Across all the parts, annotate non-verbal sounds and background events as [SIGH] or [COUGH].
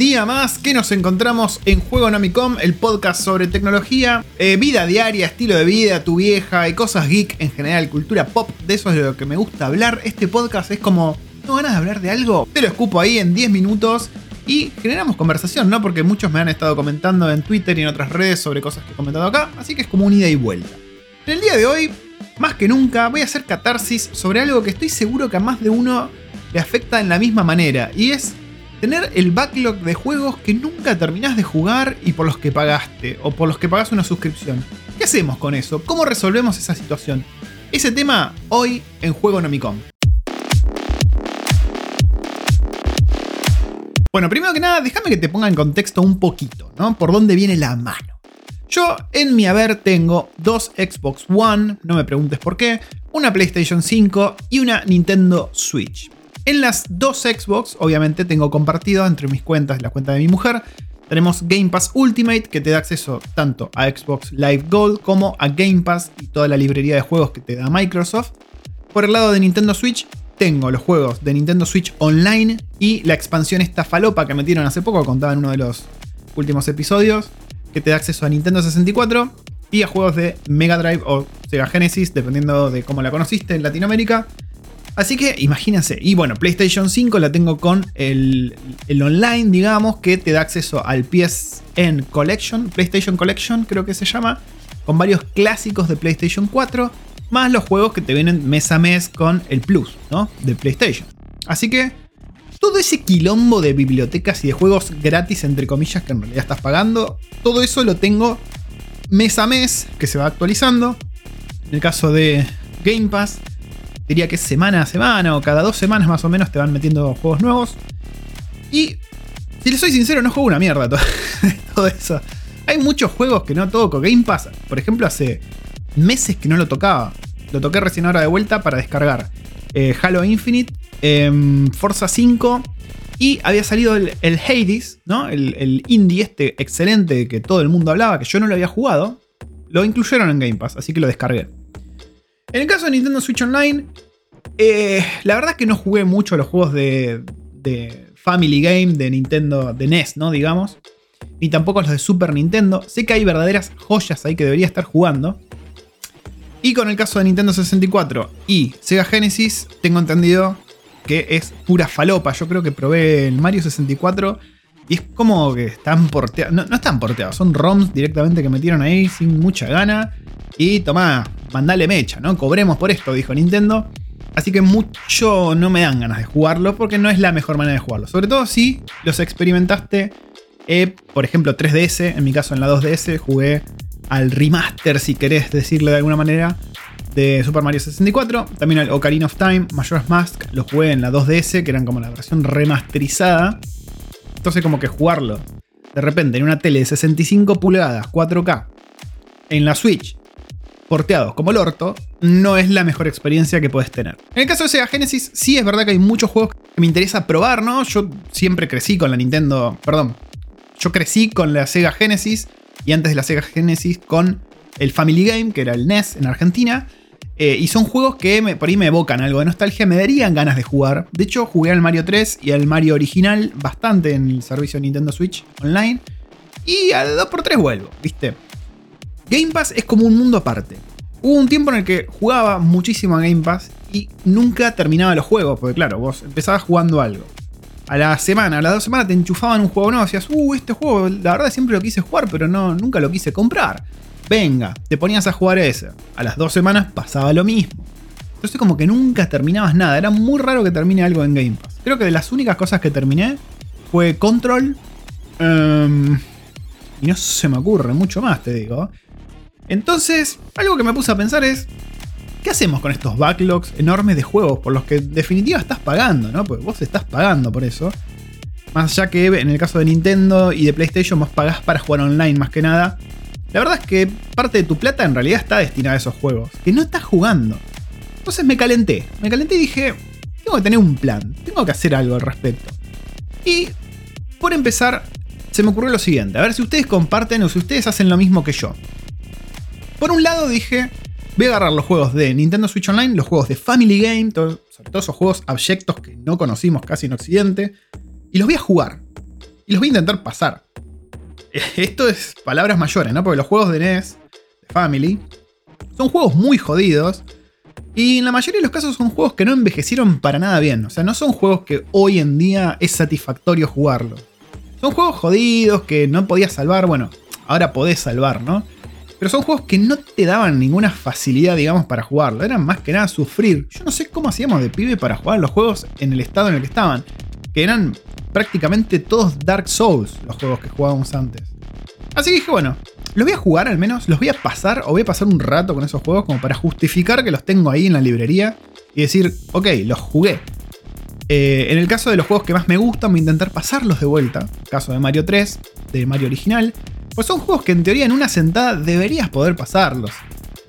día más que nos encontramos en Juego Nomicom, el podcast sobre tecnología, eh, vida diaria, estilo de vida, tu vieja y cosas geek en general, cultura pop. De eso es de lo que me gusta hablar. Este podcast es como, ¿no ganas de hablar de algo? Te lo escupo ahí en 10 minutos y generamos conversación, ¿no? Porque muchos me han estado comentando en Twitter y en otras redes sobre cosas que he comentado acá, así que es como un ida y vuelta. En el día de hoy, más que nunca, voy a hacer catarsis sobre algo que estoy seguro que a más de uno le afecta en la misma manera, y es tener el backlog de juegos que nunca terminás de jugar y por los que pagaste, o por los que pagás una suscripción. ¿Qué hacemos con eso? ¿Cómo resolvemos esa situación? Ese tema hoy en Juego Nomicom. Bueno, primero que nada, déjame que te ponga en contexto un poquito, ¿no? Por dónde viene la mano. Yo en mi haber tengo dos Xbox One, no me preguntes por qué, una PlayStation 5 y una Nintendo Switch. En las dos Xbox, obviamente, tengo compartido entre mis cuentas la cuenta de mi mujer. Tenemos Game Pass Ultimate, que te da acceso tanto a Xbox Live Gold como a Game Pass y toda la librería de juegos que te da Microsoft. Por el lado de Nintendo Switch, tengo los juegos de Nintendo Switch Online y la expansión esta falopa que metieron hace poco, contaba en uno de los últimos episodios, que te da acceso a Nintendo 64 y a juegos de Mega Drive o Sega Genesis, dependiendo de cómo la conociste en Latinoamérica. Así que imagínense. Y bueno, PlayStation 5 la tengo con el, online, digamos, que te da acceso al PSN Collection, PlayStation Collection creo que se llama, con varios clásicos de PlayStation 4, más los juegos que te vienen mes a mes con el Plus, ¿no? De PlayStation. Así que todo ese quilombo de bibliotecas y de juegos gratis, entre comillas, que en realidad estás pagando, todo eso lo tengo mes a mes, que se va actualizando. En el caso de Game Pass, diría que semana a semana o cada dos semanas más o menos te van metiendo juegos nuevos. Y si les soy sincero, no juego una mierda todo, [LAUGHS] todo eso. Hay muchos juegos que no toco. Game Pass, por ejemplo, hace meses que no lo tocaba. Lo toqué recién ahora de vuelta para descargar eh, Halo Infinite, em, Forza 5 y había salido el, Hades, ¿no? El, el, indie este excelente que todo el mundo hablaba, que yo no lo había jugado. Lo incluyeron en Game Pass, así que lo descargué. En el caso de Nintendo Switch Online, eh, la verdad es que no jugué mucho los juegos de, Family Game de Nintendo, de NES, ¿no? Digamos. Ni tampoco los de Super Nintendo. Sé que hay verdaderas joyas ahí que debería estar jugando. Y con el caso de Nintendo 64 y Sega Genesis, tengo entendido que es pura falopa. Yo creo que probé el Mario 64 y es como que están porteados. No, no están porteados, son ROMs directamente que metieron ahí sin mucha gana. Y tomá, mandale mecha, ¿no? Cobremos por esto, dijo Nintendo. Así que mucho no me dan ganas de jugarlo porque no es la mejor manera de jugarlo. Sobre todo si los experimentaste, eh, por ejemplo, 3DS, en mi caso en la 2DS, jugué al remaster, si querés decirlo de alguna manera, de Super Mario 64. También al Ocarina of Time, Majora's Mask, lo jugué en la 2DS, que eran como la versión remasterizada. Entonces como que jugarlo de repente en una tele de 65 pulgadas, 4K, en la Switch, porteados como el orto, no es la mejor experiencia que puedes tener. En el caso de Sega Genesis, sí es verdad que hay muchos juegos que me interesa probar, ¿no? Yo siempre crecí con la Nintendo, perdón, yo crecí con la Sega Genesis y antes de la Sega Genesis con el Family Game, que era el NES en Argentina. Eh, y son juegos que por ahí me evocan algo de nostalgia, me darían ganas de jugar. De hecho, jugué al Mario 3 y al Mario original bastante en el servicio Nintendo Switch Online. Y al 2x3 vuelvo, ¿viste? Game Pass es como un mundo aparte. Hubo un tiempo en el que jugaba muchísimo a Game Pass y nunca terminaba los juegos, porque claro, vos empezabas jugando algo. A la semana, a las dos semanas te enchufaban un juego nuevo, decías, uh, este juego, la verdad siempre lo quise jugar, pero no, nunca lo quise comprar. Venga, te ponías a jugar ese. A las dos semanas pasaba lo mismo. Entonces como que nunca terminabas nada, era muy raro que termine algo en Game Pass. Creo que de las únicas cosas que terminé fue Control. Em, y no se me ocurre mucho más, te digo. Entonces, algo que me puse a pensar es, ¿qué hacemos con estos backlogs enormes de juegos por los que en definitiva estás pagando, ¿no? Porque vos estás pagando por eso. Más allá que en el caso de Nintendo y de PlayStation vos pagás para jugar online más que nada. La verdad es que parte de tu plata en realidad está destinada a esos juegos, que no estás jugando. Entonces me calenté, me calenté y dije, tengo que tener un plan, tengo que hacer algo al respecto. Y por empezar, se me ocurrió lo siguiente, a ver si ustedes comparten o si ustedes hacen lo mismo que yo. Por un lado dije, voy a agarrar los juegos de Nintendo Switch Online, los juegos de Family Game, sobre todo esos juegos abyectos que no conocimos casi en Occidente, y los voy a jugar. y los voy a intentar pasar. [LAUGHS] Esto es palabras mayores, ¿no? Porque los juegos de NES, de Family, son juegos muy jodidos. Y en la mayoría de los casos son juegos que no envejecieron para nada bien. O sea, no son juegos que hoy en día es satisfactorio jugarlos. Son juegos jodidos que no podías salvar. Bueno, ahora podés salvar, ¿no? Pero son juegos que no te daban ninguna facilidad, digamos, para jugarlo. Eran más que nada sufrir. Yo no sé cómo hacíamos de pibe para jugar los juegos en el estado en el que estaban. Que eran prácticamente todos Dark Souls los juegos que jugábamos antes. Así que dije, bueno, los voy a jugar al menos, los voy a pasar o voy a pasar un rato con esos juegos como para justificar que los tengo ahí en la librería y decir, ok, los jugué. Eh, en el caso de los juegos que más me gustan, voy a intentar pasarlos de vuelta. Caso de Mario 3, de Mario original. Pues son juegos que en teoría en una sentada deberías poder pasarlos.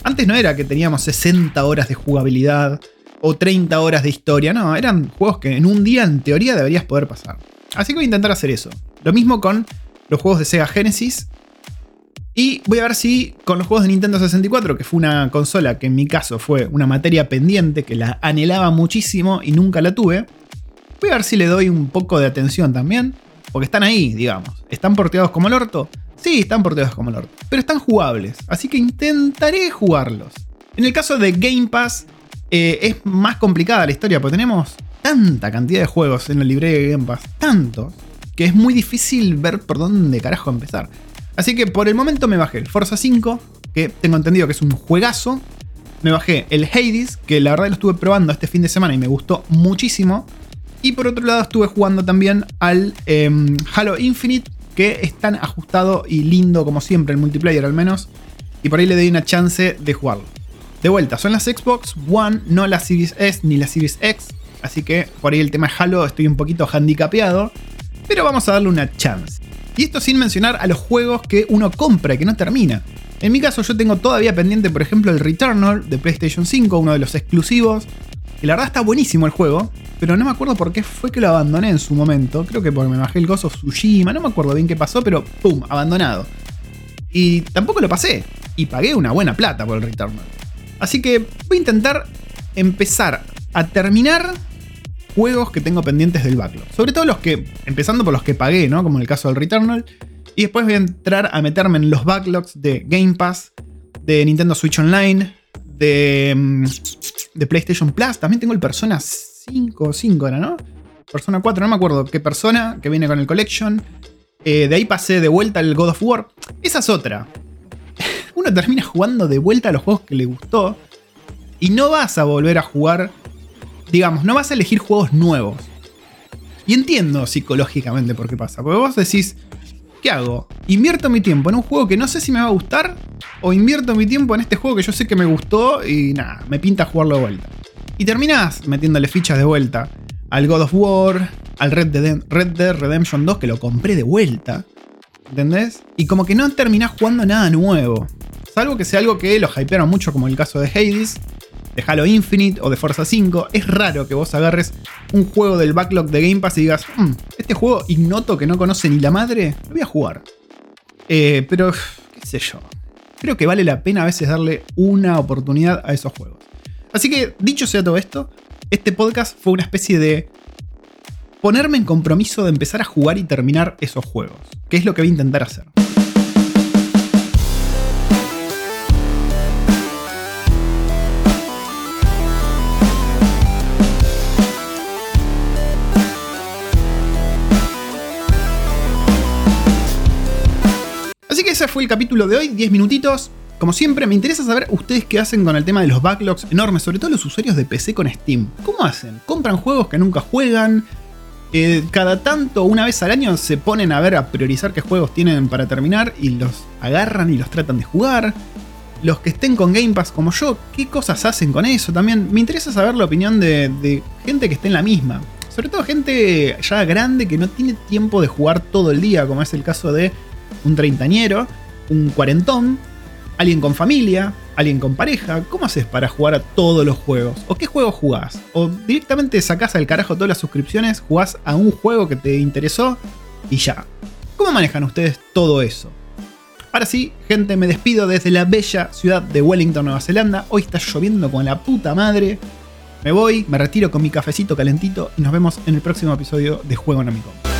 Antes no era que teníamos 60 horas de jugabilidad o 30 horas de historia, no, eran juegos que en un día en teoría deberías poder pasar. Así que voy a intentar hacer eso. Lo mismo con los juegos de Sega Genesis. Y voy a ver si con los juegos de Nintendo 64, que fue una consola que en mi caso fue una materia pendiente, que la anhelaba muchísimo y nunca la tuve, voy a ver si le doy un poco de atención también. Porque están ahí, digamos. ¿Están porteados como el orto? Sí, están porteados como el. Pero están jugables. Así que intentaré jugarlos. En el caso de Game Pass, eh, es más complicada la historia, porque tenemos tanta cantidad de juegos en la librería de Game Pass, tantos, que es muy difícil ver por dónde carajo empezar. Así que por el momento me bajé el Forza 5, que tengo entendido que es un juegazo. Me bajé el Hades, que la verdad lo estuve probando este fin de semana y me gustó muchísimo. Y por otro lado estuve jugando también al em, Halo Infinite, que es tan ajustado y lindo como siempre, el multiplayer al menos. Y por ahí le doy una chance de jugarlo. De vuelta, son las Xbox One, no la Series S ni la Series X. Así que por ahí el tema Halo estoy un poquito handicapeado. Pero vamos a darle una chance. Y esto sin mencionar a los juegos que uno compra y que no termina. En mi caso yo tengo todavía pendiente por ejemplo el Returnal de PlayStation 5, uno de los exclusivos. Y la verdad está buenísimo el juego, pero no me acuerdo por qué fue que lo abandoné en su momento. Creo que porque me bajé el Ghost of Tsushima, no me acuerdo bien qué pasó, pero ¡pum! Abandonado. Y tampoco lo pasé. Y pagué una buena plata por el Returnal. Así que voy a intentar empezar a terminar juegos que tengo pendientes del backlog. Sobre todo los que, empezando por los que pagué, ¿no? Como en el caso del Returnal. Y después voy a entrar a meterme en los backlogs de Game Pass, de Nintendo Switch Online, de, mm, de PlayStation Plus. También tengo el Persona 5 o 5 era, ¿no? Persona 4, no me acuerdo qué persona que viene con el Collection. Eh, de ahí pasé de vuelta al God of War. Esa es otra. [LAUGHS] Uno termina jugando de vuelta a los juegos que le gustó. Y no vas a volver a jugar digamos, no vas a elegir juegos nuevos. Y entiendo psicológicamente por qué pasa. Porque vos decís, ¿qué hago? ¿Invierto mi tiempo en un juego que no sé si me va a gustar? ¿O invierto mi tiempo en este juego que yo sé que me gustó y nada, me pinta jugarlo de vuelta? Y terminás metiéndole fichas de vuelta al God of War, al Red Dead, Red Dead Redemption 2 que lo compré de vuelta. ¿Entendés? Y como que no terminás jugando nada nuevo. Salvo que sea algo que lo hypearon mucho como el caso de Hades de Halo Infinite o de Forza 5, es raro que vos agarres un juego del backlog de Game Pass y digas, hmm, este juego ignoto que no conoce ni la madre, lo voy a jugar. Eh, pero, qué sé yo. Creo que vale la pena a veces darle una oportunidad a esos juegos. Así que, dicho sea todo esto, este podcast fue una especie de ponerme en compromiso de empezar a jugar y terminar esos juegos, que es lo que voy a intentar hacer. Ese fue el capítulo de hoy, 10 minutitos. Como siempre, me interesa saber ustedes qué hacen con el tema de los backlogs enormes, sobre todo los usuarios de PC con Steam. ¿Cómo hacen? ¿Compran juegos que nunca juegan? Eh, cada tanto, una vez al año, se ponen a ver, a priorizar qué juegos tienen para terminar y los agarran y los tratan de jugar. Los que estén con Game Pass como yo, ¿qué cosas hacen con eso? También me interesa saber la opinión de, de gente que esté en la misma. Sobre todo gente ya grande que no tiene tiempo de jugar todo el día, como es el caso de un treintañero, un cuarentón, alguien con familia, alguien con pareja. ¿Cómo haces para jugar a todos los juegos? ¿O qué juegos jugás? ¿O directamente sacás al carajo todas las suscripciones, jugás a un juego que te interesó y ya? ¿Cómo manejan ustedes todo eso? Ahora sí, gente, me despido desde la bella ciudad de Wellington, Nueva Zelanda. Hoy está lloviendo con la puta madre. Me voy, me retiro con mi cafecito calentito y nos vemos en el próximo episodio de Juego en